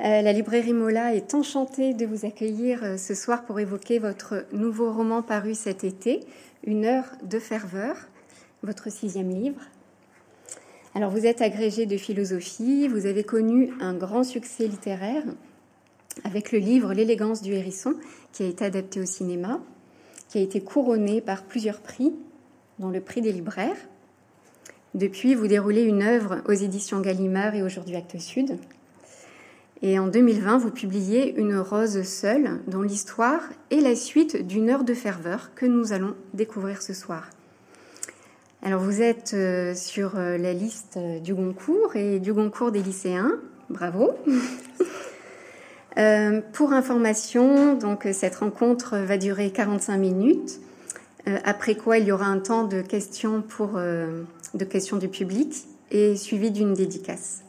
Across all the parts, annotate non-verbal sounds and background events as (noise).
Euh, la librairie Mola est enchantée de vous accueillir euh, ce soir pour évoquer votre nouveau roman paru cet été, Une heure de ferveur, votre sixième livre. Alors vous êtes agrégé de philosophie, vous avez connu un grand succès littéraire avec le livre L'élégance du hérisson qui a été adapté au cinéma, qui a été couronné par plusieurs prix, dont le prix des libraires. Depuis, vous déroulez une œuvre aux éditions Gallimard et aujourd'hui Actes Sud. Et en 2020, vous publiez Une rose seule, dont l'histoire est la suite d'une heure de ferveur que nous allons découvrir ce soir. Alors vous êtes euh, sur euh, la liste du Goncourt et du Goncourt des lycéens. Bravo. (laughs) Euh, pour information, donc cette rencontre va durer 45 minutes, après quoi il y aura un temps de questions pour de questions du public et suivi d'une dédicace.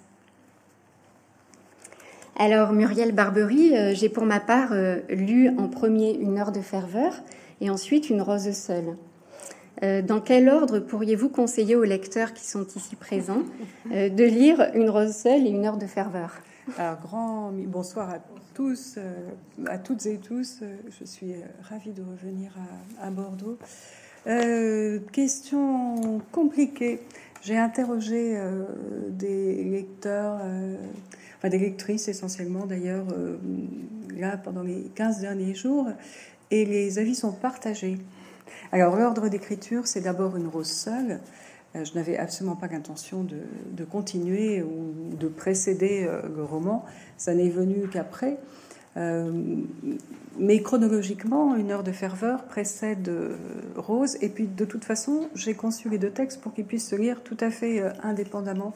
Alors Muriel Barbery, euh, j'ai pour ma part euh, lu en premier Une heure de ferveur et ensuite Une rose seule. Euh, dans quel ordre pourriez-vous conseiller aux lecteurs qui sont ici présents de lire Une rose seule et Une heure de ferveur? Alors grand bonsoir à tous, à toutes et tous. Je suis ravie de revenir à, Bordeaux. question compliquée. J'ai interrogé des lecteurs des lectrices essentiellement d'ailleurs, euh, là pendant les 15 derniers jours, et les avis sont partagés. Alors l'ordre d'écriture, c'est d'abord une rose seule. Euh, je n'avais absolument pas l'intention de, continuer ou de précéder euh, le roman. Ça n'est venu qu'après. mais chronologiquement, une heure de ferveur précède Rose. Et puis, de toute façon, j'ai conçu les deux textes pour qu'ils puissent se lire tout à fait indépendamment,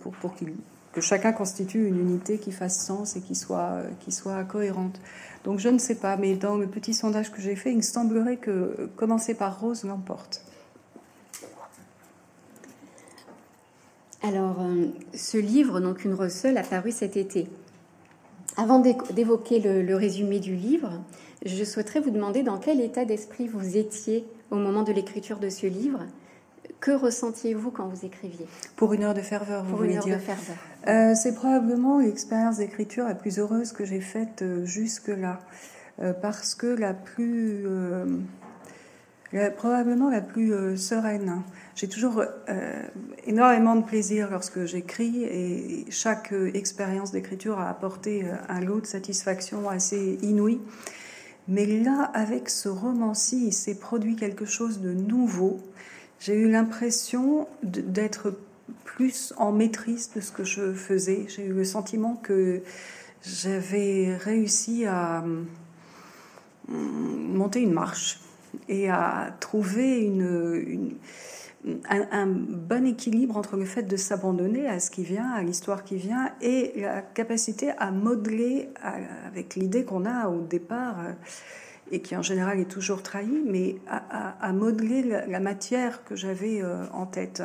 pour, pour qu'ils que chacun constitue une unité qui fasse sens et qui soit, qui soit cohérente. Donc je ne sais pas, mais dans le petit sondage que j'ai fait, il me semblerait que commencer par Rose l'emporte. Alors, euh, ce livre, donc Une Rose seule, a paru cet été. Avant d'évoquer le, résumé du livre, je souhaiterais vous demander dans quel état d'esprit vous étiez au moment de l'écriture de ce livre que ressentiez-vous quand vous écriviez? Pour une heure de ferveur, vous voulez dire euh, C'est probablement l'expérience d'écriture la plus heureuse que j'ai faite euh, jusque-là. Euh, parce que la plus. probablement la plus sereine. J'ai toujours énormément de plaisir lorsque j'écris et chaque expérience d'écriture a apporté un lot de satisfaction assez inouï. Mais là, avec ce roman-ci, il s'est produit quelque chose de nouveau j'ai eu l'impression d'être plus en maîtrise de ce que je faisais. J'ai eu le sentiment que j'avais réussi à hum, monter une marche et à trouver un, bon équilibre entre le fait de s'abandonner à ce qui vient, à l'histoire qui vient, et la capacité à modeler avec l'idée qu'on a au départ et qui en général est toujours trahi, mais à, modeler la, matière que j'avais euh, en tête.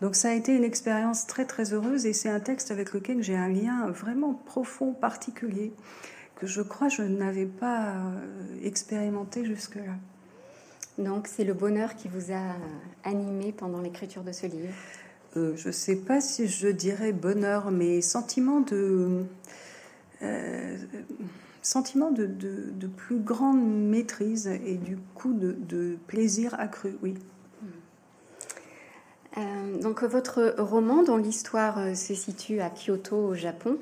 Donc ça a été une expérience très très heureuse et c'est un texte avec lequel j'ai un lien vraiment profond, particulier, que je crois je n'avais pas euh, expérimenté jusque-là. Donc c'est le bonheur qui vous a animé pendant l'écriture de ce livre? Euh, Je ne sais pas si je dirais bonheur, mais sentiment de sentiment de, plus grande maîtrise et du coup de, plaisir accru, oui. Euh, donc votre roman, dont l'histoire euh, se situe à Kyoto, au Japon,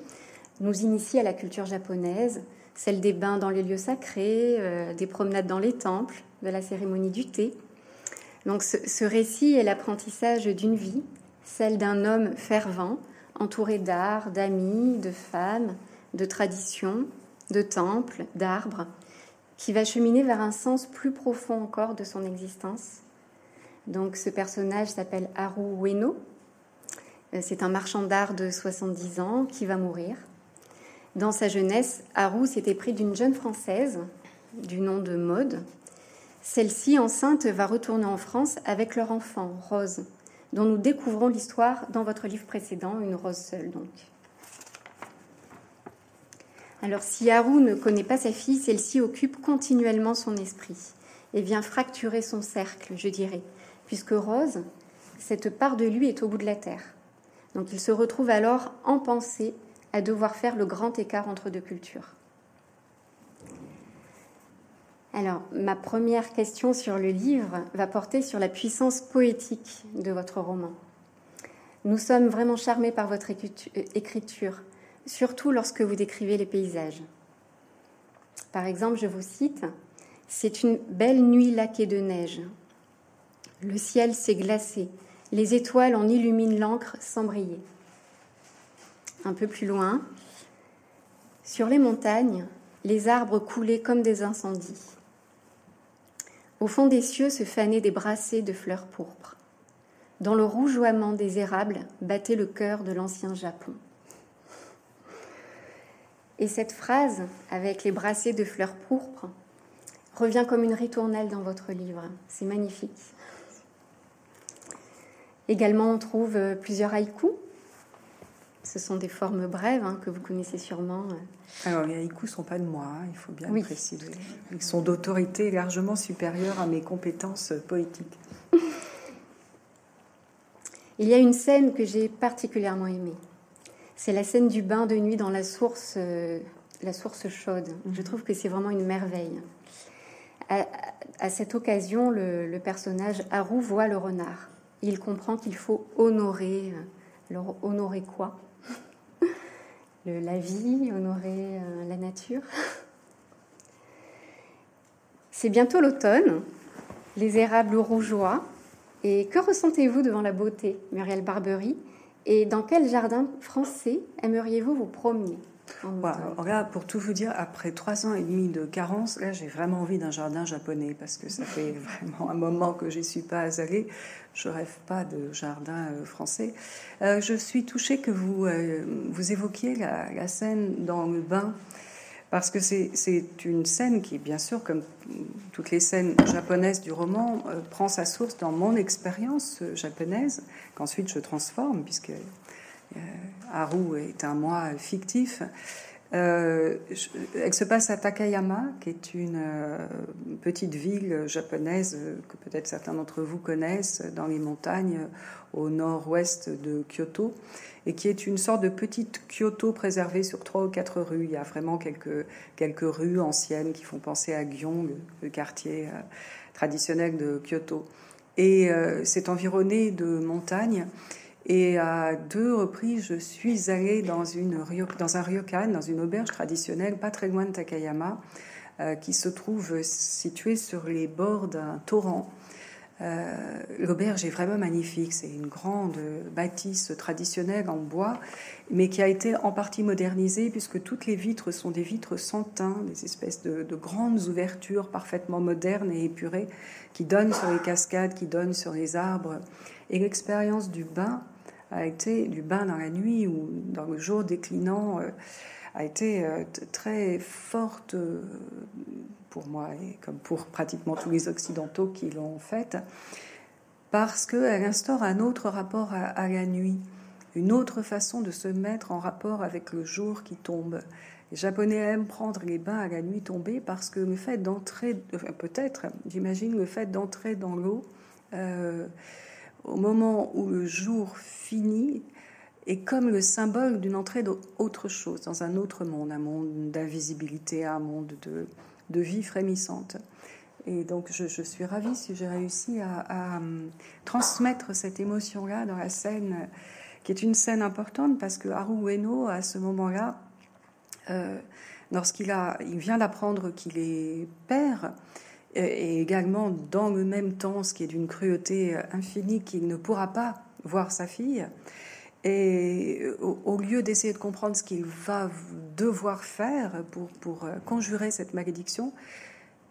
nous initie à la culture japonaise, celle des bains dans les lieux sacrés, euh, des promenades dans les temples, de la cérémonie du thé. Donc ce récit est l'apprentissage d'une vie, celle d'un homme fervent, entouré d'art, d'amis, de femmes, de traditions, de temples, d'arbres, qui va cheminer vers un sens plus profond encore de son existence. Donc ce personnage s'appelle Haru Ueno. Euh, c'est un marchand d'art de 70 ans qui va mourir. Dans sa jeunesse, Haru s'était pris d'une jeune Française du nom de Maude. Celle-ci, enceinte, va retourner en France avec leur enfant, Rose, dont nous découvrons l'histoire dans votre livre précédent, Une rose seule donc. Alors si Haru ne connaît pas sa fille, celle-ci occupe continuellement son esprit et vient fracturer son cercle, je dirais, puisque Rose, cette part de lui est au bout de la terre. Donc il se retrouve alors en pensée à devoir faire le grand écart entre deux cultures. Alors, ma première question sur le livre va porter sur la puissance poétique de votre roman. Nous sommes vraiment charmés par votre écriture, surtout lorsque vous décrivez les paysages. Par exemple, je vous cite, C'est une belle nuit laquée de neige. Le ciel s'est glacé, les étoiles en illuminent l'encre sans briller. Un peu plus loin, sur les montagnes, les arbres coulaient comme des incendies. Au fond des cieux se fanaient des brassées de fleurs pourpres. Dans le rougeoiement des érables battait le cœur de l'ancien Japon. Et cette phrase, avec les brassées de fleurs pourpres, revient comme une ritournelle dans votre livre. C'est magnifique. Également, on trouve euh, plusieurs haïkus. Ce sont des formes brèves hein, que vous connaissez sûrement. Alors, les haïkus ne sont pas de moi, hein, il faut bien le préciser. Ils sont d'autorité largement supérieure à mes compétences poétiques. Il y a une scène que j'ai particulièrement aimée. C'est la scène du bain de nuit dans la source, euh, la source chaude. Je trouve que c'est vraiment une merveille. À, cette occasion, le, personnage Haru voit le renard. Il comprend qu'il faut honorer. Euh, alors, honorer quoi? (laughs) La vie, honorer euh, la nature. (laughs) C'est bientôt l'automne. Les érables rougeoient et que ressentez-vous devant la beauté, Muriel Barbery Et dans quel jardin français aimeriez-vous vous promener Là, pour tout vous dire, après trois ans et demi de carence, là, j'ai vraiment envie d'un jardin japonais parce que ça fait (laughs) vraiment un moment que j'y suis pas allée. Je rêve pas de jardin euh, français. Euh, je suis touchée que vous, euh, vous évoquiez la, la, scène dans le bain parce que c'est une scène qui, bien sûr, comme toutes les scènes japonaises du roman, euh, prend sa source dans mon expérience euh, japonaise, qu'ensuite je transforme, puisque euh, Haru est un moi fictif. Elle se passe à Takayama, qui est une petite ville japonaise que peut-être certains d'entre vous connaissent, dans les montagnes au nord-ouest de Kyoto et qui est une sorte de petite Kyoto préservée sur trois ou quatre rues. Il y a vraiment quelques, quelques rues anciennes qui font penser à Gyeong, le quartier euh, traditionnel de Kyoto. Et euh, c'est environné de montagnes. Et à deux reprises, je suis allée dans, une, dans un ryokan, dans une auberge traditionnelle, pas très loin de Takayama, euh, qui se trouve située sur les bords d'un torrent. Euh, l'auberge est vraiment magnifique. C'est une grande bâtisse traditionnelle en bois, mais qui a été en partie modernisée puisque toutes les vitres sont des vitres sans teint, des espèces de, grandes ouvertures parfaitement modernes et épurées qui donnent sur les cascades, qui donnent sur les arbres. Et l'expérience du bain a été du bain dans la nuit ou dans le jour déclinant. Euh, a été euh, très forte pour moi et comme pour pratiquement tous les Occidentaux qui l'ont faite, parce qu'elle instaure un autre rapport à, la nuit, une autre façon de se mettre en rapport avec le jour qui tombe. Les Japonais aiment prendre les bains à la nuit tombée parce que le fait d'entrer, peut-être, j'imagine, le fait d'entrer dans l'eau euh, au moment où le jour finit est comme le symbole d'une entrée d'autre chose, dans un autre monde, un monde d'invisibilité, un monde de, vie frémissante. Et donc, je, suis ravie si j'ai réussi à, hum, transmettre cette émotion-là dans la scène, qui est une scène importante parce que Haru Ueno, à ce moment-là, euh, lorsqu'il il vient d'apprendre qu'il est père, et également dans le même temps, ce qui est d'une cruauté infinie, qu'il ne pourra pas voir sa fille, et au, lieu d'essayer de comprendre ce qu'il va devoir faire pour, euh, conjurer cette malédiction,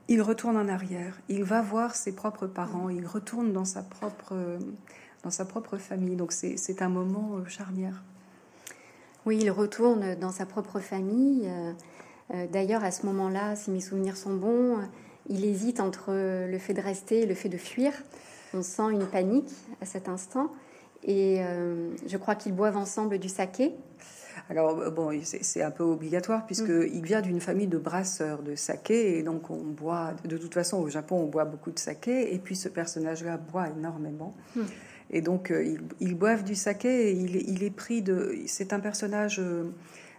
il retourne en arrière. Il va voir ses propres parents. Il retourne dans sa propre, dans sa propre famille. Donc c'est un moment euh, charnière. Oui, il retourne dans sa propre famille. Euh, d'ailleurs, à ce moment-là, si mes souvenirs sont bons, il hésite entre le fait de rester et le fait de fuir. On sent une panique à cet instant. Et euh, je crois qu'ils boivent ensemble du saké. Alors, euh, bon, c'est un peu obligatoire puisqu'il mm. vient d'une famille de brasseurs de saké. Et donc, on boit, de toute façon, au Japon, on boit beaucoup de saké. Et puis, ce personnage-là boit énormément. Mm. Et donc, euh, ils, boivent du saké. Et il, il, est pris de. C'est un personnage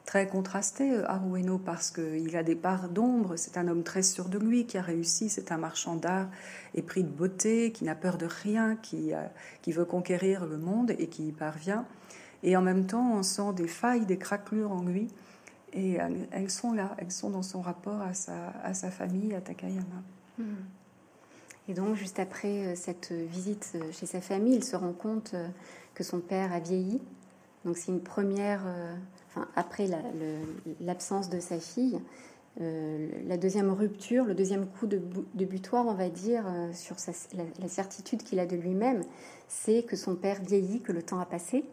très contrasté, Harueno, parce qu'il a des parts d'ombre. C'est un homme très sûr de lui, qui a réussi. C'est un marchand d'art épris de beauté, qui n'a peur de rien, qui, qui veut conquérir le monde et qui y parvient. Et en même temps, on sent des failles, des craquelures en lui. Et elles sont là, elles sont dans son rapport à sa, à sa famille, à Takayama. Et donc, juste après euh, cette visite euh, chez sa famille, il se rend compte euh, que son père a vieilli. Donc, c'est une première, enfin, après l'absence de sa fille, la deuxième rupture, le deuxième coup de, butoir, on va dire, sur la, certitude qu'il a de lui-même, c'est que son père vieillit, que le temps a passé.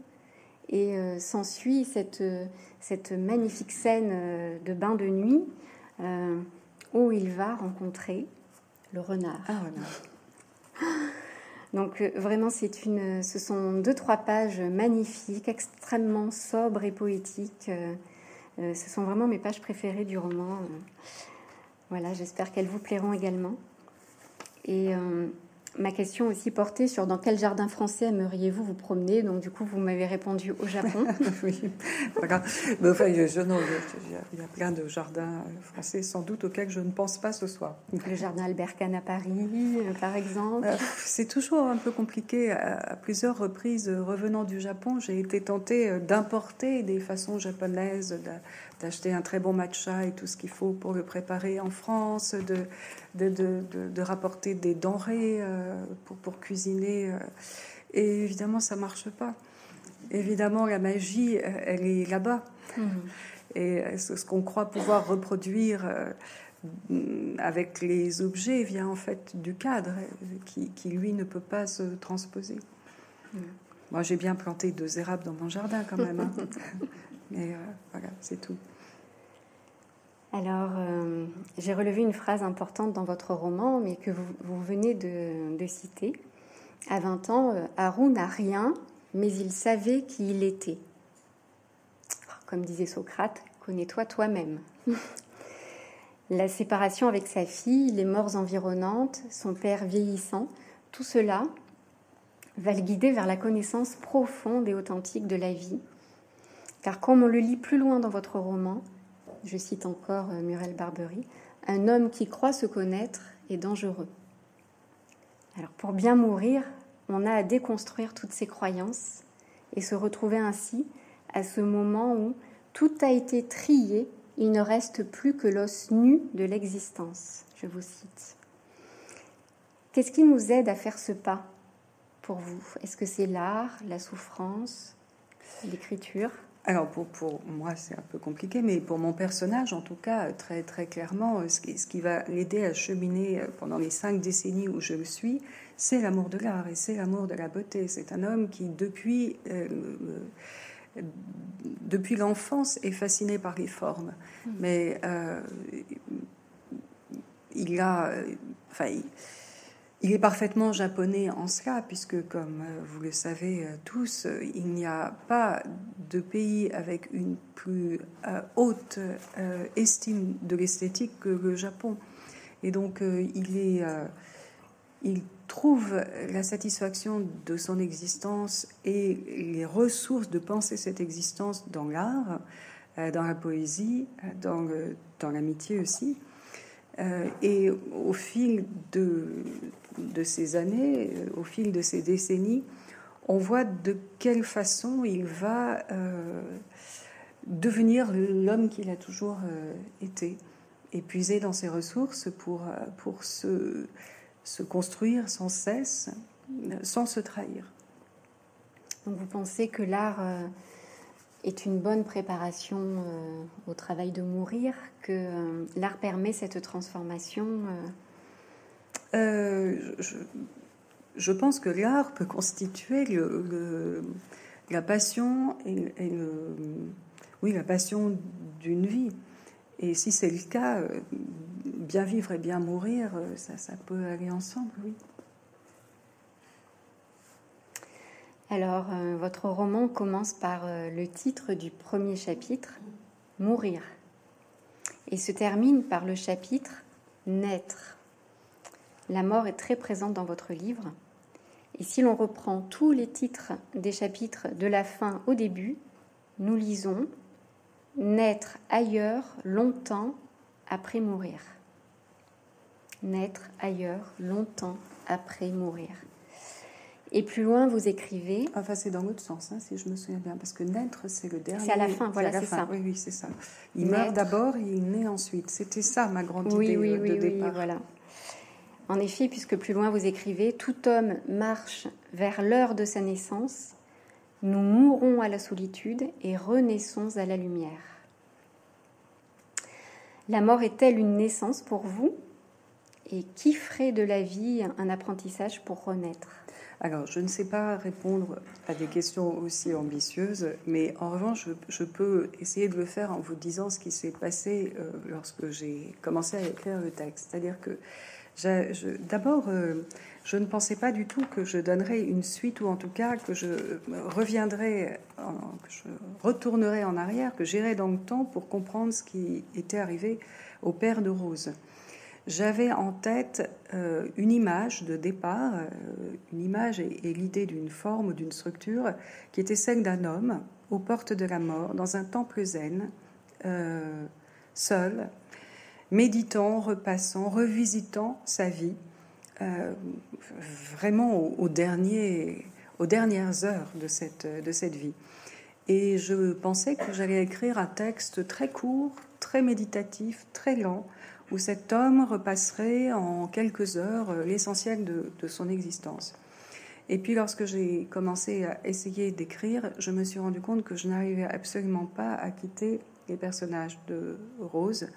Et s'ensuit cette, cette magnifique scène de bain de nuit où il va rencontrer le renard. Ah, (laughs) Donc euh, vraiment, c'est une, ce sont deux trois pages magnifiques, extrêmement sobres et poétiques. Euh, euh, ce sont vraiment mes pages préférées du roman. Voilà, j'espère qu'elles vous plairont également. Et ma question aussi portait sur dans quel jardin français aimeriez-vous vous promener? Donc du coup, vous m'avez répondu au Japon. (laughs) oui, Mais enfin, je, non, il y a plein de jardins français sans doute auxquels je ne pense pas ce soir. Le jardin Albert Kahn à Paris, euh, par exemple. Euh, c'est toujours un peu compliqué. À, plusieurs reprises, revenant du Japon, j'ai été tentée euh, d'importer des façons japonaises d'acheter un très bon matcha et tout ce qu'il faut pour le préparer en France, de, de, de, de rapporter des denrées euh, pour, pour, cuisiner. Euh. et évidemment, ça marche pas. Évidemment, la magie, euh, elle est là-bas. Mhm. Et ce qu'on croit pouvoir reproduire avec les objets vient en fait du cadre qui, qui lui, ne peut pas se transposer. Mhm. Moi, j'ai bien planté deux érables dans mon jardin quand même. Hein. (laughs) Voilà, c'est tout. Alors, euh, j'ai relevé une phrase importante dans votre roman, mais que vous, venez de, citer. À 20 ans, euh, Haru n'a rien, mais il savait qui il était. Comme disait Socrate, connais-toi toi-même. (laughs) La séparation avec sa fille, les morts environnantes, son père vieillissant, tout cela va le guider vers la connaissance profonde et authentique de la vie. Car comme on le lit plus loin dans votre roman, je cite encore euh, Muriel Barbery, un homme qui croit se connaître est dangereux. Alors pour bien mourir, on a à déconstruire toutes ces croyances et se retrouver ainsi à ce moment où tout a été trié, il ne reste plus que l'os nu de l'existence. Je vous cite. Qu'est-ce qui nous aide à faire ce pas pour vous? Est-ce que c'est l'art, la souffrance, l'écriture? Alors pour, pour moi c'est un peu compliqué, mais pour mon personnage en tout cas très très clairement, ce qui, ce qui va l'aider à cheminer euh, pendant les cinq décennies où je le suis, c'est l'amour de l'art et c'est l'amour de la beauté. C'est un homme qui depuis euh, depuis l'enfance est fasciné par les formes, mmh. mais euh, il a, enfin, il est parfaitement japonais en cela, puisque, comme euh, vous le savez euh, tous, euh, il n'y a pas de pays avec une plus haute estime de l'esthétique que le Japon. Et donc, il, il trouve la satisfaction de son existence et les ressources de penser cette existence dans l'art, dans la poésie, dans l'amitié aussi. Et au fil de, de ces années, euh, au fil de ces décennies, on voit de quelle façon il va euh, devenir l'homme qu'il a toujours euh, été, épuisé dans ses ressources pour, pour se, se construire sans cesse, sans se trahir. Donc vous pensez que l'art est une bonne préparation au travail de mourir, que l'art permet cette transformation euh, je, pense que l'art peut constituer le, la passion et, oui, la passion d'une vie. Et si c'est le cas, euh, bien vivre et bien mourir, euh, ça, ça peut aller ensemble, oui. Alors, votre roman commence par le titre du premier chapitre, Mourir, et se termine par le chapitre Naître. La mort est très présente dans votre livre. Et si l'on reprend tous les titres des chapitres de la fin au début, nous lisons naître ailleurs longtemps après mourir. Naître ailleurs longtemps après mourir. Et plus loin, vous écrivez. Enfin, c'est dans l'autre sens, hein, si je me souviens bien, parce que naître, c'est le dernier. C'est à la fin, voilà, c'est ça. Oui, oui, c'est ça. Il meurt d'abord et il naît ensuite. C'était ça ma grande idée oui, euh, oui, de départ. Oui, voilà. En effet, puisque plus loin vous écrivez, tout homme marche vers l'heure de sa naissance, nous mourons à la solitude et renaissons à la lumière. La mort est-elle une naissance pour vous? Et qui ferait de la vie un apprentissage pour renaître? Alors, je ne sais pas répondre à des questions aussi ambitieuses, mais en revanche, je, peux essayer de le faire en vous disant ce qui s'est passé euh, lorsque j'ai commencé à écrire le texte. C'est-à-dire que D'abord, euh, je ne pensais pas du tout que je donnerais une suite, ou en tout cas que je reviendrais, que je retournerais en arrière, que j'irais dans le temps pour comprendre ce qui était arrivé au père de Rose. J'avais en tête euh, une image de départ, euh, une image et, l'idée d'une forme ou d'une structure qui était celle d'un homme aux portes de la mort, dans un temple zen, seul, méditant, repassant, revisitant sa vie, euh, vraiment au, dernier, aux dernières heures de cette vie. Et je pensais que j'allais écrire un texte très court, très méditatif, très lent, où cet homme repasserait en quelques heures l'essentiel de, de son existence. Et puis lorsque j'ai commencé à essayer d'écrire, je me suis rendu compte que je n'arrivais absolument pas à quitter les personnages de Rose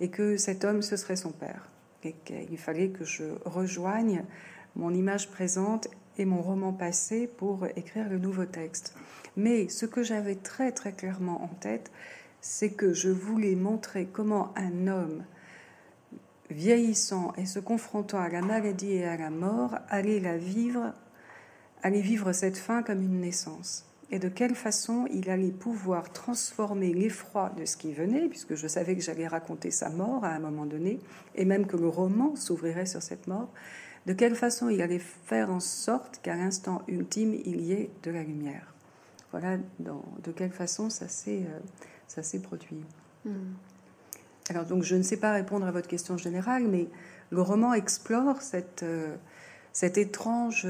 et que cet homme, ce serait son père, et qu'il fallait que je rejoigne mon image présente et mon roman passé pour écrire le nouveau texte. Mais ce que j'avais très très clairement en tête, c'est que je voulais montrer comment un homme vieillissant et se confrontant à la maladie et à la mort allait la vivre, allait vivre cette fin comme une naissance et de quelle façon il allait pouvoir transformer l'effroi de ce qui venait, puisque je savais que j'allais raconter sa mort à un moment donné, et même que le roman s'ouvrirait sur cette mort, de quelle façon il allait faire en sorte qu'à l'instant ultime, il y ait de la lumière? Voilà de quelle façon ça s'est, euh, produit. Hmm. Alors donc je ne sais pas répondre à votre question générale, mais le roman explore cette, euh, cette étrange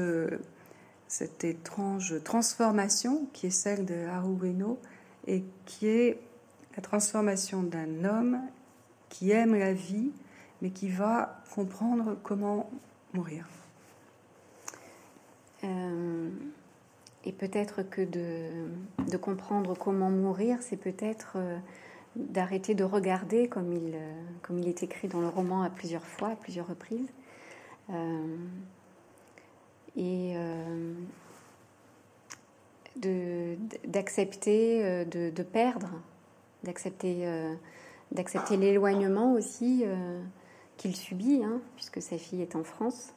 transformation qui est celle de Harueno et qui est la transformation d'un homme qui aime la vie mais qui va comprendre comment mourir. Euh, et peut-être que de, comprendre comment mourir, c'est peut-être euh, d'arrêter de regarder comme il, euh, comme il est écrit dans le roman à plusieurs fois, à plusieurs reprises et euh, d'accepter de, de, perdre, d'accepter euh, d'accepter l'éloignement aussi euh, qu'il subit, hein, puisque sa fille est en France.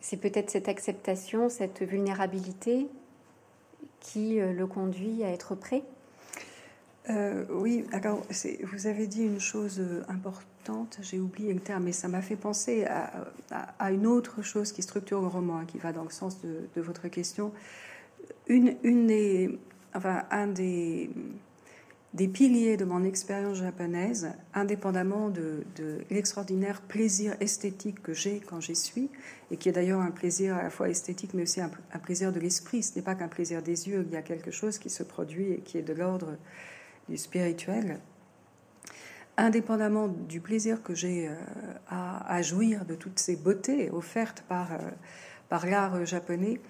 c'est peut-être cette acceptation, cette vulnérabilité qui le conduit à être prêt. Oui, alors vous avez dit une chose importante j'ai oublié le terme, mais ça m'a fait penser à, une autre chose qui structure le roman, hein, qui va dans le sens de, votre question. Une, une des, enfin, un des, des piliers de mon expérience japonaise, indépendamment de, l'extraordinaire plaisir esthétique que j'ai quand j'y suis, et qui est d'ailleurs un plaisir à la fois esthétique, mais aussi un plaisir de l'esprit. Ce n'est pas qu'un plaisir des yeux, il y a quelque chose qui se produit et qui est de l'ordre spirituel indépendamment du plaisir que j'ai euh, à, jouir de toutes ces beautés offertes par, euh, par l'art japonais,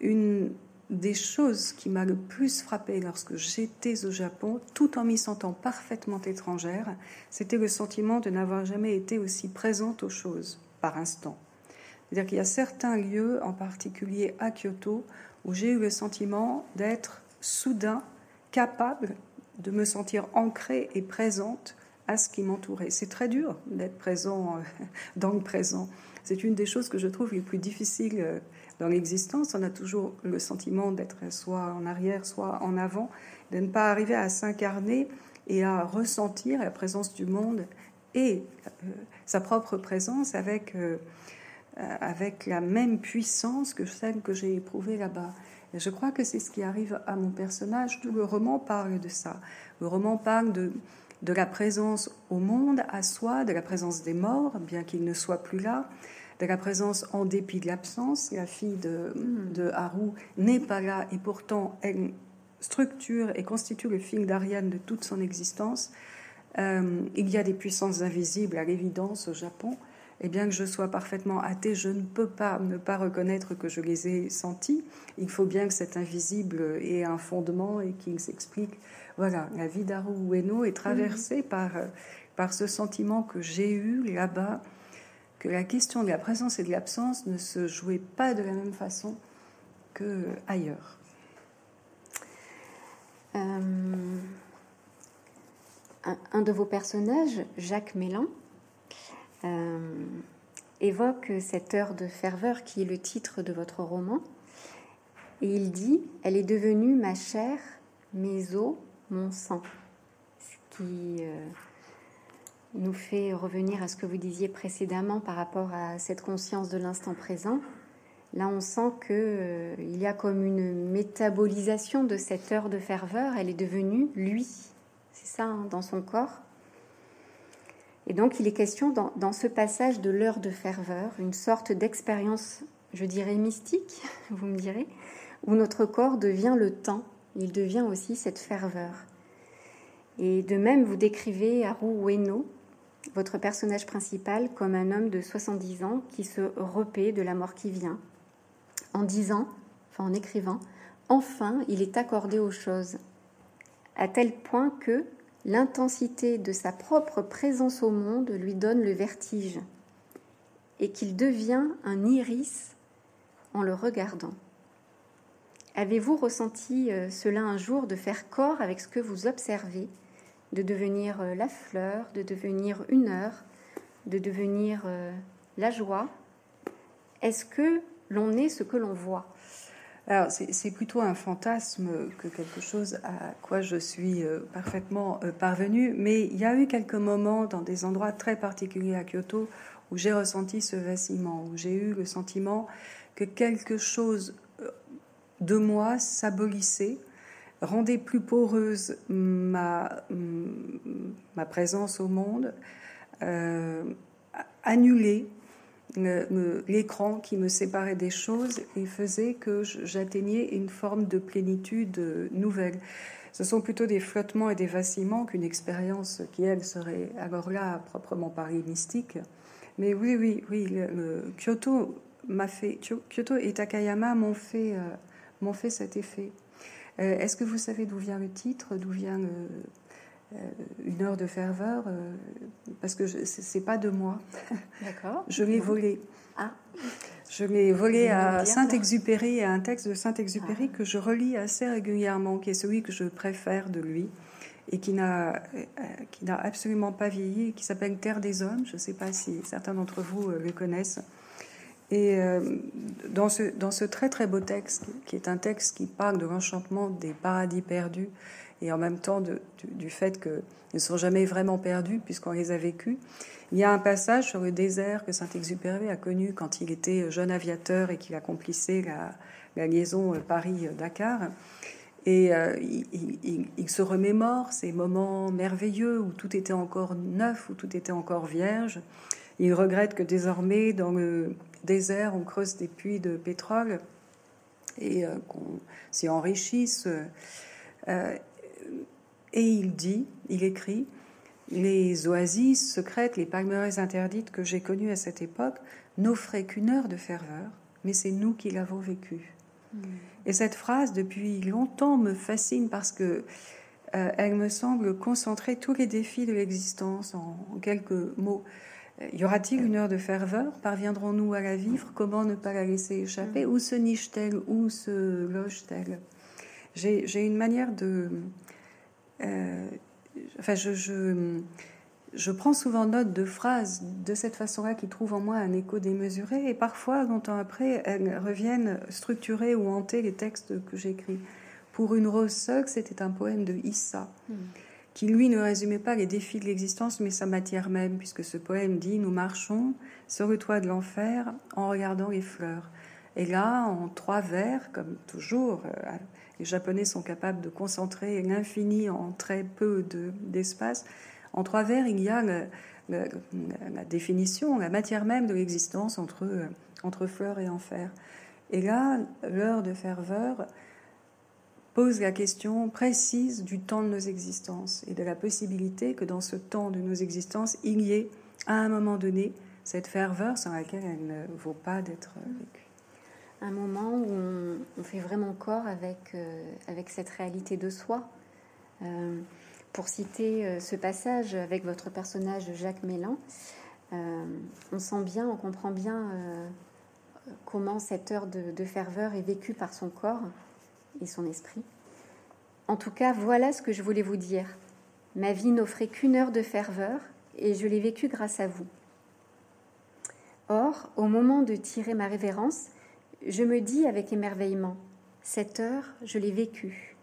une des choses qui m'a le plus frappé lorsque j'étais au Japon, tout en m'y sentant parfaitement étrangère, c'était le sentiment de n'avoir jamais été aussi présente aux choses par instant. C'est-à-dire qu'il y a certains lieux, en particulier à Kyoto, où j'ai eu le sentiment d'être soudain capable de me sentir ancrée et présente à ce qui m'entourait. C'est très dur d'être présent euh, (laughs) dans le présent. C'est une des choses que je trouve les plus difficiles euh, dans l'existence. On a toujours le sentiment d'être soit en arrière, soit en avant, de ne pas arriver à s'incarner et à ressentir la présence du monde et euh, sa propre présence avec, avec la même puissance que celle que j'ai éprouvée là-bas. Et je crois que c'est ce qui arrive à mon personnage. Tout le roman parle de ça. Le roman parle de, de la présence au monde, à soi, de la présence des morts, bien qu'ils ne soient plus là, de la présence en dépit de l'absence. La fille de, de Haru n'est pas là et pourtant elle structure et constitue le fil d'Ariane de toute son existence. Euh, il y a des puissances invisibles à l'évidence au Japon. Et bien que je sois parfaitement athée, je ne peux pas ne pas reconnaître que je les ai sentis. Il faut bien que cet invisible ait un fondement et qu'il s'explique. Voilà, la vie d'Haru Ueno est traversée mhm. par, par ce sentiment que j'ai eu là-bas, que la question de la présence et de l'absence ne se jouait pas de la même façon que ailleurs. Euh, un, de vos personnages, Jacques Mélan, euh, évoque cette heure de ferveur qui est le titre de votre roman. Et il dit Elle est devenue ma chair, mes os, mon sang. Ce qui euh, nous fait revenir à ce que vous disiez précédemment par rapport à cette conscience de l'instant présent. Là, on sent qu'il euh, y a comme une métabolisation de cette heure de ferveur. Elle est devenue lui. C'est ça, hein, dans son corps. Et donc, il est question dans, ce passage de l'heure de ferveur, une sorte d'expérience, je dirais mystique, (laughs) vous me direz, où notre corps devient le temps, il devient aussi cette ferveur. Et de même, vous décrivez Haru Ueno, votre personnage principal, comme un homme de 70 ans qui se repaît de la mort qui vient, en disant, enfin en écrivant, enfin il est accordé aux choses, à tel point que, l'intensité de sa propre présence au monde lui donne le vertige et qu'il devient un iris en le regardant. Avez-vous ressenti euh, cela un jour de faire corps avec ce que vous observez, de devenir euh, la fleur, de devenir une heure, de devenir euh, la joie? Est-ce que l'on est ce que l'on voit? Alors, c'est plutôt un fantasme que quelque chose à quoi je suis euh, parfaitement euh, parvenue, mais il y a eu quelques moments dans des endroits très particuliers à Kyoto où j'ai ressenti ce vacillement, où j'ai eu le sentiment que quelque chose euh, de moi s'abolissait, rendait plus poreuse ma, ma présence au monde, annulait l'écran qui me séparait des choses et faisait que j'atteignais une forme de plénitude nouvelle. Ce sont plutôt des flottements et des vacillements qu'une expérience qui, elle, serait alors là proprement parlée mystique. Mais oui, oui, oui, Kyoto m'a fait, Kyoto et Takayama m'ont fait, euh, fait cet effet. Euh, est-ce que vous savez d'où vient le titre, d'où vient le, euh, une heure de ferveur, euh, parce que c'est pas de moi. (laughs) D'accord. je l'ai volé. Ah. Je l'ai volé à Saint-Exupéry, à un texte de Saint-Exupéry ah. que je relis assez régulièrement, qui est celui que je préfère de lui et qui n'a euh, qui n'a absolument pas vieilli, qui s'appelle Terre des hommes. Je ne sais pas si certains d'entre vous le connaissent. Et dans ce dans ce très très beau texte, qui est un texte qui parle de l'enchantement des paradis perdus et en même temps du, fait qu'ils ne sont jamais vraiment perdus puisqu'on les a vécus. Il y a un passage sur le désert que Saint-Exupéry a connu quand il était jeune aviateur et qu'il accomplissait la, liaison Paris-Dakar. Et euh, il, se remémore ces moments merveilleux où tout était encore neuf, où tout était encore vierge. Il regrette que désormais, dans le désert, on creuse des puits de pétrole et euh, qu'on s'y enrichisse. Euh, et il dit, il écrit, les oasis secrètes, les palmeraies interdites que j'ai connues à cette époque n'offraient qu'une heure de ferveur, mais c'est nous qui l'avons vécue. Hmm. Et cette phrase, depuis longtemps, me fascine parce que euh, elle me semble concentrer tous les défis de l'existence en, quelques mots. Euh, y aura-t-il une heure de ferveur? Parviendrons-nous à la vivre? Comment ne pas la laisser échapper? Hmm. Où se niche-t-elle? Où se loge-t-elle? J'ai une manière de, euh, enfin, je, je, prends souvent note de phrases de cette façon-là qui trouvent en moi un écho démesuré, et parfois, longtemps après, elles reviennent structurer ou hanter les textes que j'écris. Pour une rose seule, c'était un poème de Issa. Hmm. qui lui ne résumait pas les défis de l'existence, mais sa matière même, puisque ce poème dit Nous marchons sur le toit de l'enfer en regardant les fleurs. Et là, en trois vers, comme toujours, euh, les Japonais sont capables de concentrer l'infini en très peu d'espace. en trois vers, il y a la définition, la matière même de l'existence entre, entre fleurs et enfer. Et là, l'heure de ferveur pose la question précise du temps de nos existences et de la possibilité que dans ce temps de nos existences, il y ait à un moment donné cette ferveur sans laquelle elle ne vaut pas d'être vécue. Un moment où on, fait vraiment corps avec, euh, cette réalité de soi. Euh, pour citer euh, ce passage avec votre personnage Jacques Mélan, on sent bien, on comprend bien comment cette heure de, ferveur est vécue par son corps et son esprit. En tout cas, voilà ce que je voulais vous dire. Ma vie n'offrait qu'une heure de ferveur et je l'ai vécue grâce à vous. Or, au moment de tirer ma révérence, je me dis avec émerveillement, cette heure, je l'ai vécue.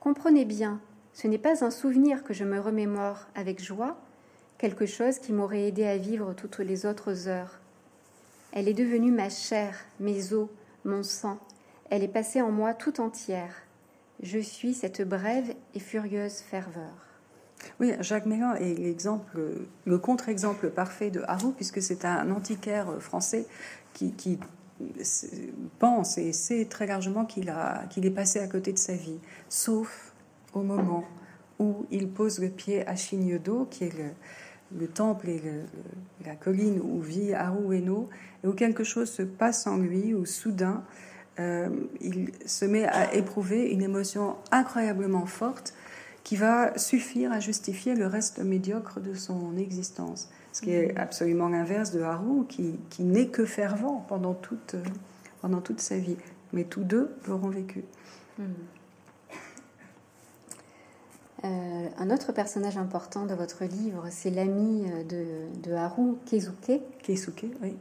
Comprenez bien, ce n'est pas un souvenir que je me remémore avec joie, quelque chose qui m'aurait aidé à vivre toutes les autres heures. Elle est devenue ma chair, mes os, mon sang. Elle est passée en moi tout entière. Je suis cette brève et furieuse ferveur. Oui, Jacques Mélan est l'exemple, le contre-exemple parfait de Harou, puisque c'est un antiquaire français qui, pense et sait très largement qu'il qu'il est passé à côté de sa vie, sauf au moment où il pose le pied à Chignedot, qui est le, le temple et la colline où vit Harueno, et où quelque chose se passe en lui, où soudain euh, il se met à éprouver une émotion incroyablement forte qui va suffire à justifier le reste médiocre de son existence. Ce qui est absolument l'inverse de Haru, qui, n'est que fervent pendant toute, pendant toute sa vie. Mais tous deux l'auront vécu. Hmm. Euh, un autre personnage important de votre livre, c'est l'ami euh, de, de, Haru, Keisuke. Keisuke, oui.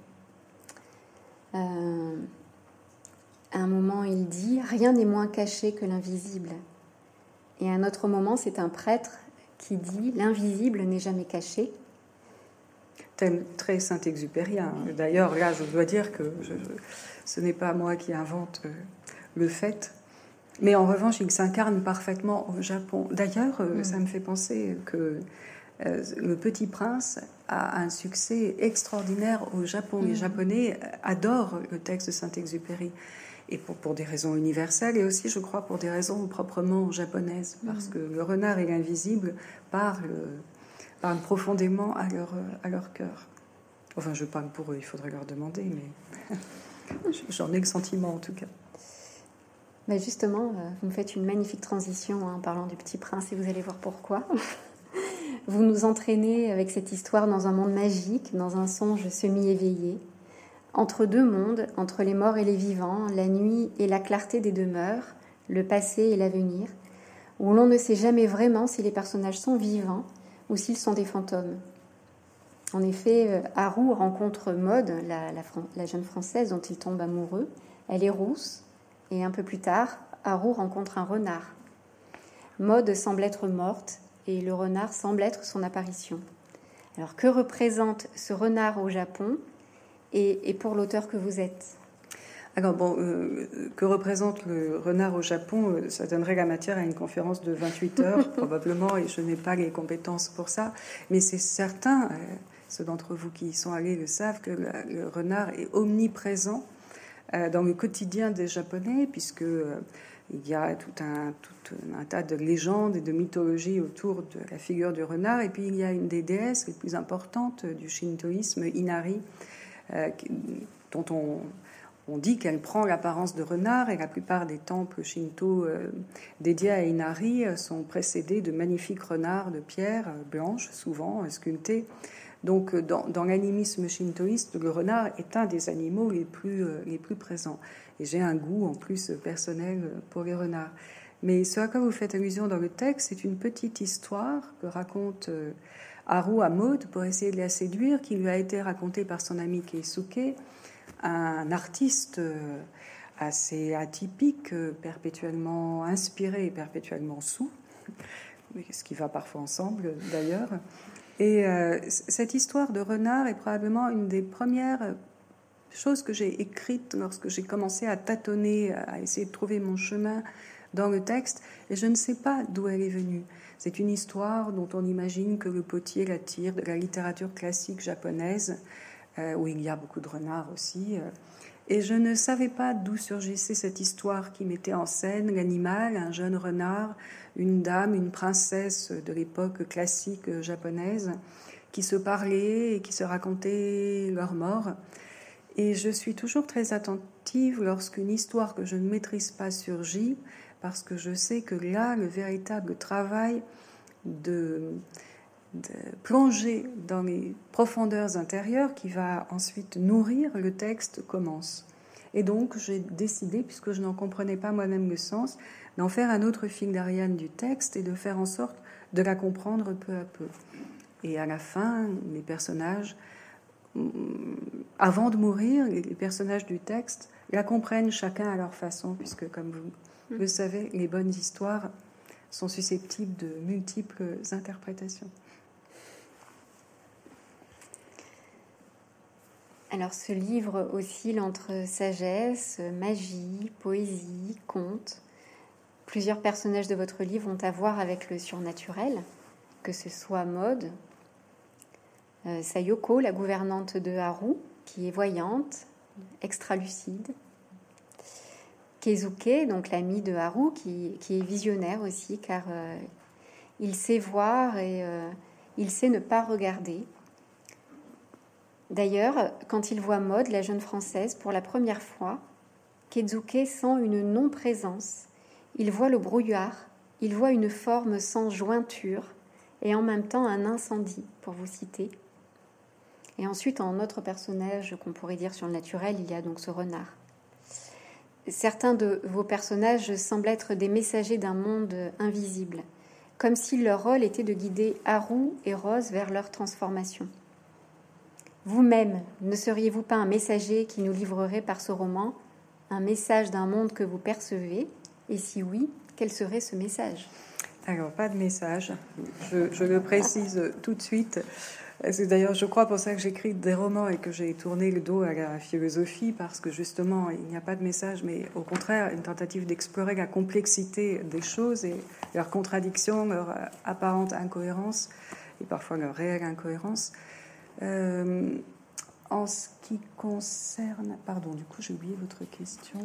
Euh, à un moment, il dit Rien n'est moins caché que l'invisible. Et à un autre moment, c'est un prêtre qui dit L'invisible n'est jamais caché. Thème très saint-exupérien. D'ailleurs, là, je dois dire que ce n'est pas moi qui invente le fait mais en revanche, il s'incarne parfaitement au Japon. D'ailleurs, euh, ça me fait penser que euh, le Petit Prince a un succès extraordinaire au Japon. Les mm. Japonais adorent le texte de Saint-Exupéry. Et pour, pour, des raisons universelles et aussi, je crois, pour des raisons proprement japonaises. Parce mm. que le renard et l'invisible parlent, profondément à leur, à leur cœur. Enfin, je parle pour eux, il faudrait leur demander, mais (laughs) j'en ai le sentiment en tout cas. Mais justement, euh, vous me faites une magnifique transition hein, en parlant du petit prince et vous allez voir pourquoi. (laughs) vous nous entraînez avec cette histoire dans un monde magique, dans un songe semi-éveillé, entre deux mondes, entre les morts et les vivants, la nuit et la clarté des demeures, le passé et l'avenir, où l'on ne sait jamais vraiment si les personnages sont vivants ou s'ils sont des fantômes. En effet, euh, Haru rencontre Maud, la, jeune française dont il tombe amoureux. Elle est rousse, et un peu plus tard, Haru rencontre un renard. Maud semble être morte et le renard semble être son apparition. Alors que représente ce renard au Japon et, pour l'auteur que vous êtes? Alors bon, euh, que représente le renard au Japon euh, Ça donnerait la matière à une conférence de 28 heures (laughs) probablement, et je n'ai pas les compétences pour ça. Mais c'est certain, euh, ceux d'entre vous qui y sont allés le savent, que le renard est omniprésent euh, dans le quotidien des Japonais, puisque il y a tout un, tout un, tas de légendes et de mythologies autour de la figure du renard. Et puis il y a une des déesses les plus importantes du shintoïsme, Inari, dont on, on dit qu'elle prend l'apparence de renard et la plupart des temples shinto dédiés à Inari sont précédés de magnifiques renards de pierre blanche, souvent sculptés, donc, euh, dans, l'animisme shintoïste, le renard est un des animaux les plus, euh, les plus présents. Et j'ai un goût en plus personnel pour les renards. Mais ce à quoi vous faites allusion dans le texte, c'est une petite histoire que raconte euh, Haru à Maud pour essayer de la séduire, qui lui a été racontée par son ami Keisuke, un artiste assez atypique, perpétuellement inspiré et perpétuellement sous (laughs) ce qui va parfois ensemble d'ailleurs. Et euh, cette histoire de renard est probablement une des premières choses que j'ai écrites lorsque j'ai commencé à tâtonner, à essayer de trouver mon chemin dans le texte, et je ne sais pas d'où elle est venue. C'est une histoire dont on imagine que le potier la tire de la littérature classique japonaise, euh, où il y a beaucoup de renards aussi. Euh, et je ne savais pas d'où surgissait cette histoire qui mettait en scène l'animal, un jeune renard, une dame, une princesse de l'époque classique japonaise, qui se parlaient et qui se racontaient leur mort. Et je suis toujours très attentive lorsqu'une histoire que je ne maîtrise pas surgit, parce que je sais que là, le véritable travail de, plonger dans les profondeurs intérieures qui va ensuite nourrir le texte commence. Et donc j'ai décidé, puisque je n'en comprenais pas moi-même le sens, d'en faire un autre fil d'Ariane du texte et de faire en sorte de la comprendre peu à peu. Et à la fin, les personnages, avant de mourir, les personnages du texte la comprennent chacun à leur façon, puisque comme vous vous mm. savez, les bonnes histoires sont susceptibles de multiples interprétations. Alors ce livre oscille entre sagesse, magie, poésie, conte. Plusieurs personnages de votre livre ont à voir avec le surnaturel, que ce soit Mode, euh, Sayoko, la gouvernante de Haru, qui est voyante, extra-lucide, Kezuke, donc l'ami de Haru, qui, est visionnaire aussi, car euh, il sait voir et euh, il sait ne pas regarder. D'ailleurs, quand il voit Maud, la jeune française, pour la première fois, Kezuke sent une non-présence. Il voit le brouillard, il voit une forme sans jointure et en même temps un incendie, pour vous citer. Et ensuite, en autre personnage qu'on pourrait dire sur le naturel, il y a donc ce renard. Certains de vos personnages semblent être des messagers d'un monde invisible, comme si leur rôle était de guider Haru et Rose vers leur transformation. Vous-même, ne seriez-vous pas un messager qui nous livrerait par ce roman un message d'un monde que vous percevez? Et si oui, quel serait ce message? Alors, pas de message. Je, le précise tout de suite. C'est d'ailleurs, je crois, pour ça que j'écris des romans et que j'ai tourné le dos à la philosophie, parce que justement, il n'y a pas de message, mais au contraire, une tentative d'explorer la complexité des choses et leurs contradictions, leur apparente incohérence et parfois leur réelle incohérence. Euh, en ce qui concerne, pardon, du coup, j'ai oublié votre question.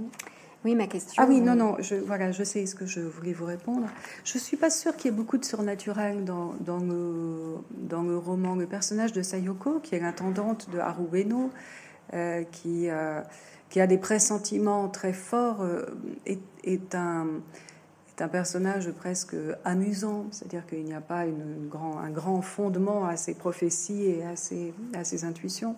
Oui, ma question. Ah oui, non, non, je, voilà, je sais ce que je voulais vous répondre. Je ne suis pas sûre qu'il y ait beaucoup de surnaturel dans, dans, le, dans le roman. Le personnage de Sayoko, qui est l'intendante de Haru euh, qui, euh, qui a des pressentiments très forts, euh, est, est, un, est un personnage presque amusant. C'est-à-dire qu'il n'y a pas une, grand, un grand fondement à ses prophéties et à ses, à ses intuitions.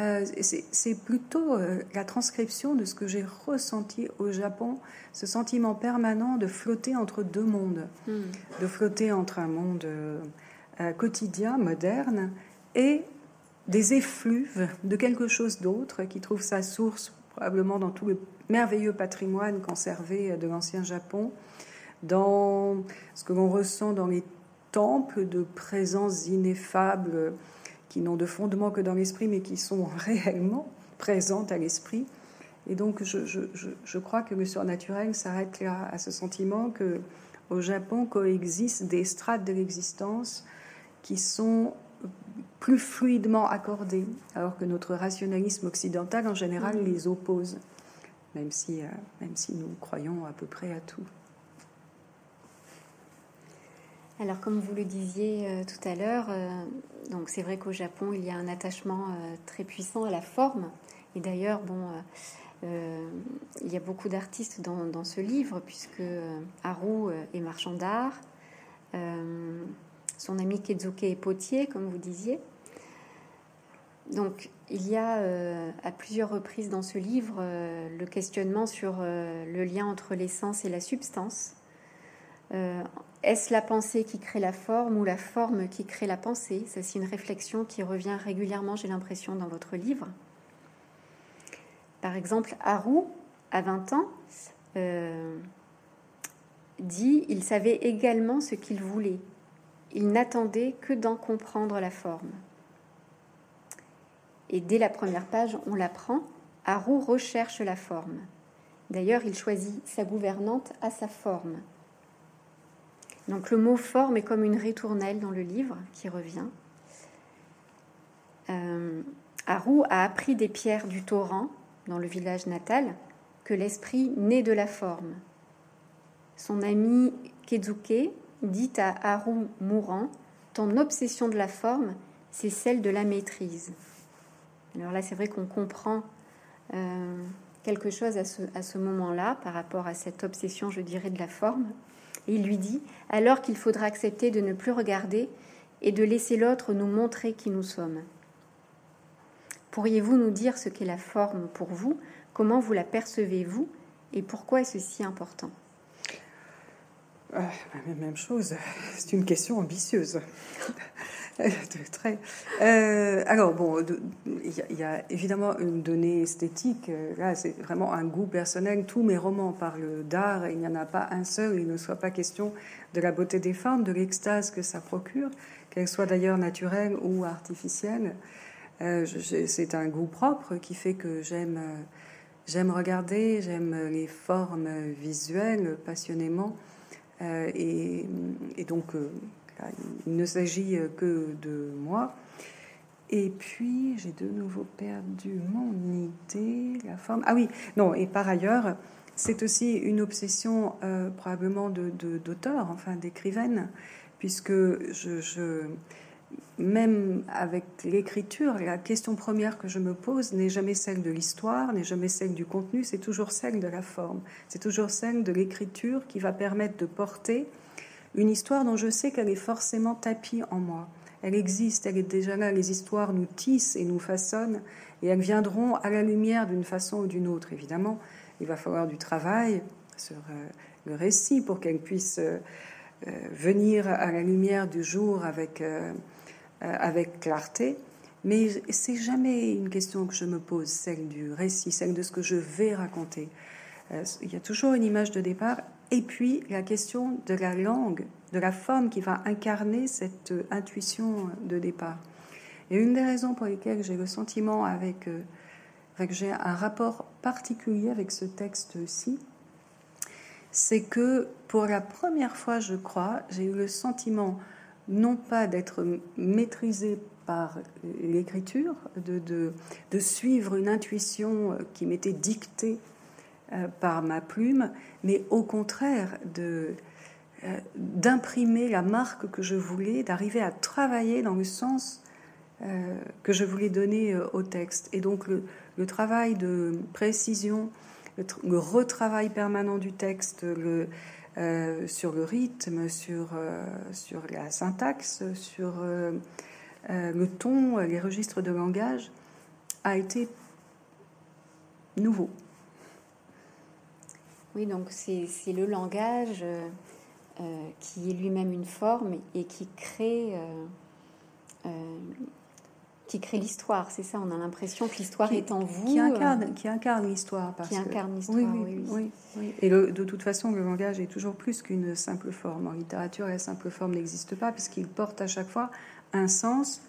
Euh, c'est plutôt euh, la transcription de ce que j'ai ressenti au Japon, ce sentiment permanent de flotter entre deux mondes, hmm. de flotter entre un monde euh, quotidien, moderne, et des effluves de quelque chose d'autre qui trouve sa source probablement dans tout le merveilleux patrimoine conservé de l'ancien Japon, dans ce que l'on ressent dans les temples de présence ineffable qui n'ont de fondement que dans l'esprit, mais qui sont (laughs) réellement présentes à l'esprit. Et donc, je, je, je, crois que le surnaturel s'arrête là, à ce sentiment que au Japon coexistent des strates de l'existence qui sont plus fluidement accordées, alors que notre rationalisme occidental, en général, mm. les oppose, même si, euh, même si nous croyons à peu près à tout. Alors, comme vous le disiez euh, tout à l'heure, euh, donc c'est vrai qu'au Japon, il y a un attachement très puissant à la forme. Et d'ailleurs, bon, il y a beaucoup d'artistes dans, ce livre, puisque Haru est marchand d'art, son ami Kezuke est potier, comme vous disiez. Donc, il y a à plusieurs reprises dans ce livre le questionnement sur le lien entre l'essence et la substance. Est-ce la pensée qui crée la forme ou la forme qui crée la pensée? C'est une réflexion qui revient régulièrement, j'ai l'impression, dans votre livre. Par exemple, Haru, à 20 ans, euh, dit il savait également ce qu'il voulait. Il n'attendait que d'en comprendre la forme. Et dès la première page, on l'apprend, Harou recherche la forme. D'ailleurs, il choisit sa gouvernante à sa forme. Donc le mot forme est comme une ritournelle dans le livre qui revient. Euh, Harou a appris des pierres du torrent dans le village natal que l'esprit naît de la forme. Son ami Kezuke dit à Haru mourant Ton obsession de la forme, c'est celle de la maîtrise. Alors là, c'est vrai qu'on comprend euh, quelque chose à ce, moment-là par rapport à cette obsession, je dirais, de la forme. Et il lui dit Alors qu'il faudra accepter de ne plus regarder et de laisser l'autre nous montrer qui nous sommes. Pourriez-vous nous dire ce qu'est la forme pour vous? Comment vous la percevez-vous? Et pourquoi est-ce si important? Ah, même chose, c'est une question ambitieuse. (laughs) Très. Euh, alors, bon, il y, a évidemment une donnée esthétique. Là, c'est vraiment un goût personnel. Tous mes romans parlent d'art il n'y en a pas un seul. Il ne soit pas question de la beauté des femmes, de l'extase que ça procure, qu'elle soit d'ailleurs naturelle ou artificielle. Euh, c'est un goût propre qui fait que j'aime, j'aime regarder, j'aime les formes visuelles passionnément. Euh, et, donc, euh, il ne s'agit que de moi. Et puis, j'ai de nouveau perdu mon idée, la forme. Ah oui, non, et par ailleurs, c'est aussi une obsession euh, probablement d'auteur, enfin d'écrivaine, puisque je, même avec l'écriture, la question première que je me pose n'est jamais celle de l'histoire, n'est jamais celle du contenu, c'est toujours celle de la forme. C'est toujours celle de l'écriture qui va permettre de porter une histoire dont je sais qu'elle est forcément tapie en moi. Elle existe, elle est déjà là, les histoires nous tissent et nous façonnent, et elles viendront à la lumière d'une façon ou d'une autre. Évidemment, il va falloir du travail sur euh, le récit pour qu'elle puisse euh, euh, venir à la lumière du jour avec avec clarté. Mais c'est jamais une question que je me pose, celle du récit, celle de ce que je vais raconter. Euh, il y a toujours une image de départ et puis la question de la langue, de la forme qui va incarner cette intuition de départ. Et une des raisons pour lesquelles j'ai le sentiment avec, euh, avec j'ai un rapport particulier avec ce texte-ci, c'est que pour la première fois, je crois, j'ai eu le sentiment non pas d'être maîtrisé par l'écriture, de, de, suivre une intuition qui m'était dictée euh, par ma plume, mais au contraire de euh, d'imprimer la marque que je voulais, d'arriver à travailler dans le sens euh, que je voulais donner au texte. Et donc le, le travail de précision, le, le, retravail permanent du texte, le, euh, sur le rythme, sur, euh, sur la syntaxe, sur euh, le ton, les registres de langage, a été nouveau. Oui, donc c'est le langage qui est lui-même une forme et qui crée qui crée l'histoire, c'est ça On a l'impression que l'histoire est en vous. Qui incarne, euh, qui incarne l'histoire. Qui incarne l'histoire, oui oui, oui, Et de toute façon, le langage est toujours plus qu'une simple forme. En littérature, la simple forme n'existe pas puisqu'il porte à chaque fois un sens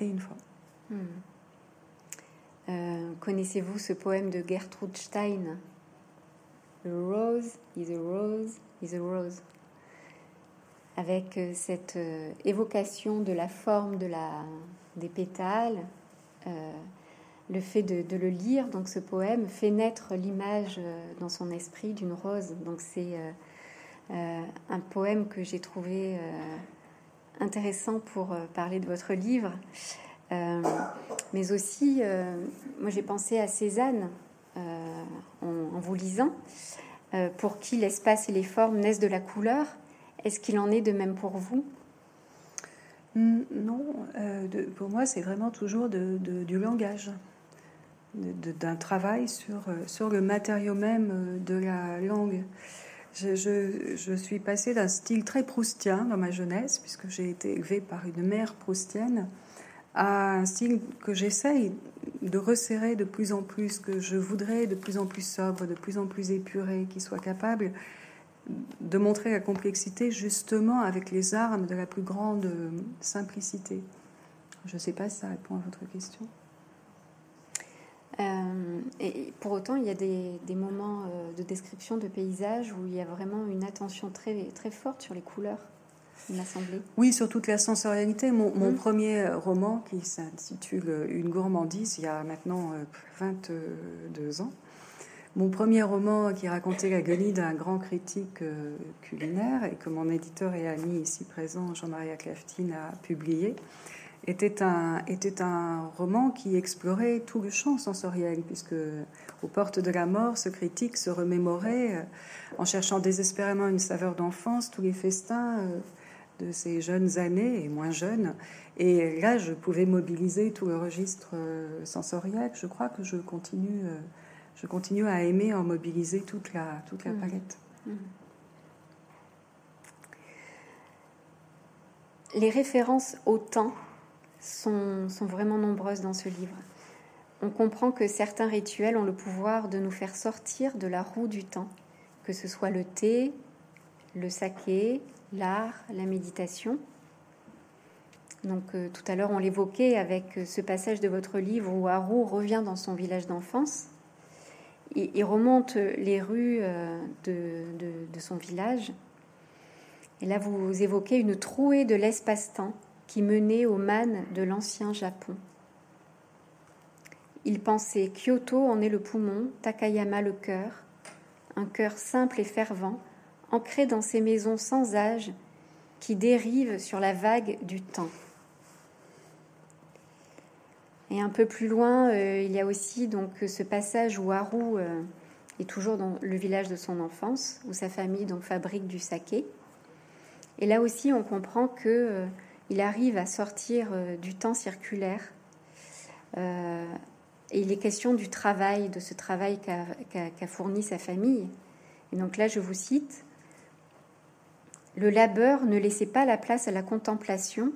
et une forme. Hmm. Euh, connaissez-vous ce poème de Gertrude Stein? The rose is a rose is a rose avec euh, cette évocation de la forme de la, des pétales. Euh, le fait de, le lire, donc ce poème, fait naître l'image euh, dans son esprit d'une rose. Donc c'est euh, un poème que j'ai trouvé intéressant pour parler de votre livre. mais aussi, moi j'ai pensé à Cézanne en, en, vous lisant, pour qui l'espace et les formes naissent de la couleur. Est-ce qu'il en est de même pour vous? Non, euh, pour moi, c'est vraiment toujours du langage, d'un travail sur, euh, sur le matériau même euh, de la langue. Je, suis passée d'un style très proustien dans ma jeunesse, puisque j'ai été élevée par une mère proustienne, à un style que j'essaye de resserrer de plus en plus, que je voudrais de plus en plus sobre, de plus en plus épuré, qui soit capable de montrer la complexité justement avec les armes de la plus grande simplicité. Je ne sais pas si ça répond à votre question. Euh, et pour autant, il y a des, moments euh, de description de paysages où il y a vraiment une attention très, très forte sur les couleurs. Oui, sur toute la sensorialité. Mon, mon mmh. premier roman, qui s'intitule Une gourmandise, il y a maintenant 22 euh, ans, mon premier roman qui racontait la guenille d'un grand critique culinaire et que mon éditeur et ami ici présent, Jean-Marie Claftine, a publié, était un, était un roman qui explorait tout le champ sensoriel, puisque aux portes de la mort, ce critique se remémorait, euh, en cherchant désespérément une saveur d'enfance, tous les festins euh, de ses jeunes années et moins jeunes. Et là, je pouvais mobiliser tout le registre euh, sensoriel. Je crois que je continue, je continue à aimer en mobiliser toute la, toute la mmh. palette. Mmh. Les références au temps sont, vraiment nombreuses dans ce livre. On comprend que certains rituels ont le pouvoir de nous faire sortir de la roue du temps, que ce soit le thé, le saké, l'art, la méditation. Donc euh, tout à l'heure, on l'évoquait avec ce passage de votre livre où Haru revient dans son village d'enfance. Il, remonte les rues euh, de, de, son village. Et là, vous évoquez une trouée de l'espace-temps qui menait au man de l'ancien Japon. Il pensait Kyoto en est le poumon, Takayama le cœur, un cœur simple et fervent, ancré dans ces maisons sans âge qui dérivent sur la vague du temps. Et un peu plus loin, euh, il y a aussi donc ce passage où Haru euh, est toujours dans le village de son enfance, où sa famille donc fabrique du saké. Et là aussi, on comprend que euh, il arrive à sortir du temps circulaire. Et il est question du travail, de ce travail qu'a fourni sa famille. Et donc là, je vous cite, Le labeur ne laissait pas la place à la contemplation,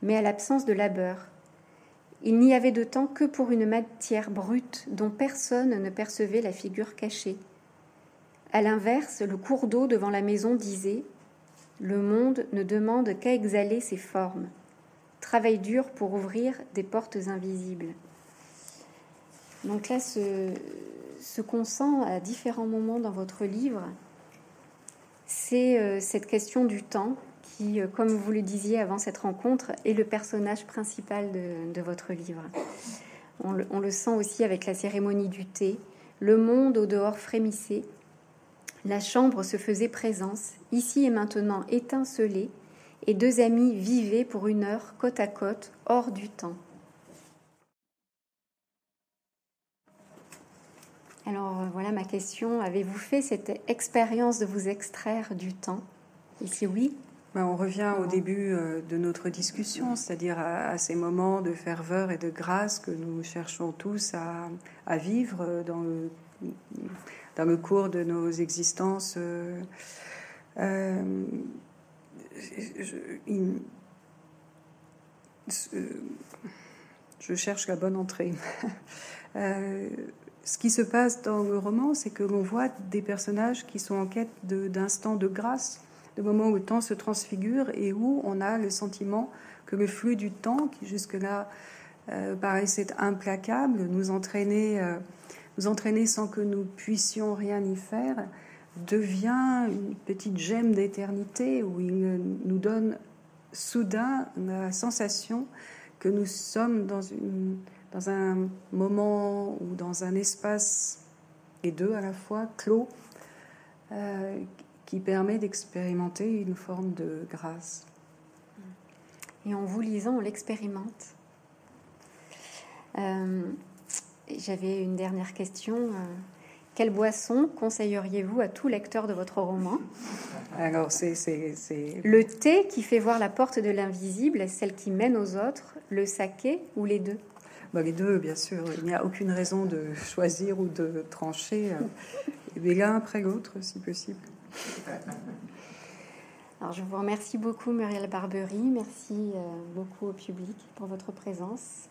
mais à l'absence de labeur. Il n'y avait de temps que pour une matière brute dont personne ne percevait la figure cachée. À l'inverse, le cours d'eau devant la maison disait le monde ne demande qu'à exhaler ses formes. Travail dur pour ouvrir des portes invisibles. Donc là, ce, ce qu'on sent à différents moments dans votre livre, c'est euh, cette question du temps qui, euh, comme vous le disiez avant cette rencontre, est le personnage principal de, votre livre. On le, on le, sent aussi avec la cérémonie du thé. Le monde au dehors frémissait la chambre se faisait présence, ici et maintenant étincelée, et deux amis vivaient pour une heure côte à côte, hors du temps. Alors euh, voilà ma question. Avez-vous fait cette expérience de vous extraire du temps? Et si oui On revient au début euh, de notre discussion, c'est-à-dire à, ces moments de ferveur et de grâce que nous cherchons tous à, à vivre dans le dans le cours de nos existences. Euh, euh, je, cherche la bonne entrée. (laughs) Euh, ce qui se passe dans le roman, c'est que l'on voit des personnages qui sont en quête d'instants de, grâce, de moments où le temps se transfigure et où on a le sentiment que le flux du temps, qui jusque-là paraissait implacable, nous entraînait nous entraîner sans que nous puissions rien y faire, devient une petite gemme d'éternité où il nous donne soudain la sensation que nous sommes dans, un moment ou dans un espace, et deux à la fois, clos, euh, qui permet d'expérimenter une forme de grâce. Et en vous lisant, on l'expérimente. Euh, j'avais une dernière question. Euh, quelle boisson conseilleriez-vous à tout lecteur de votre roman? Alors, c'est, Le thé qui fait voir la porte de l'invisible, celle qui mène aux autres, le saké ou les deux? Bah, Les deux, bien sûr. Il n'y a aucune raison de choisir ou de trancher. Mais l'un après l'autre, si possible. (laughs) Alors, je vous remercie beaucoup, Muriel Barbery. Merci euh, beaucoup au public pour votre présence.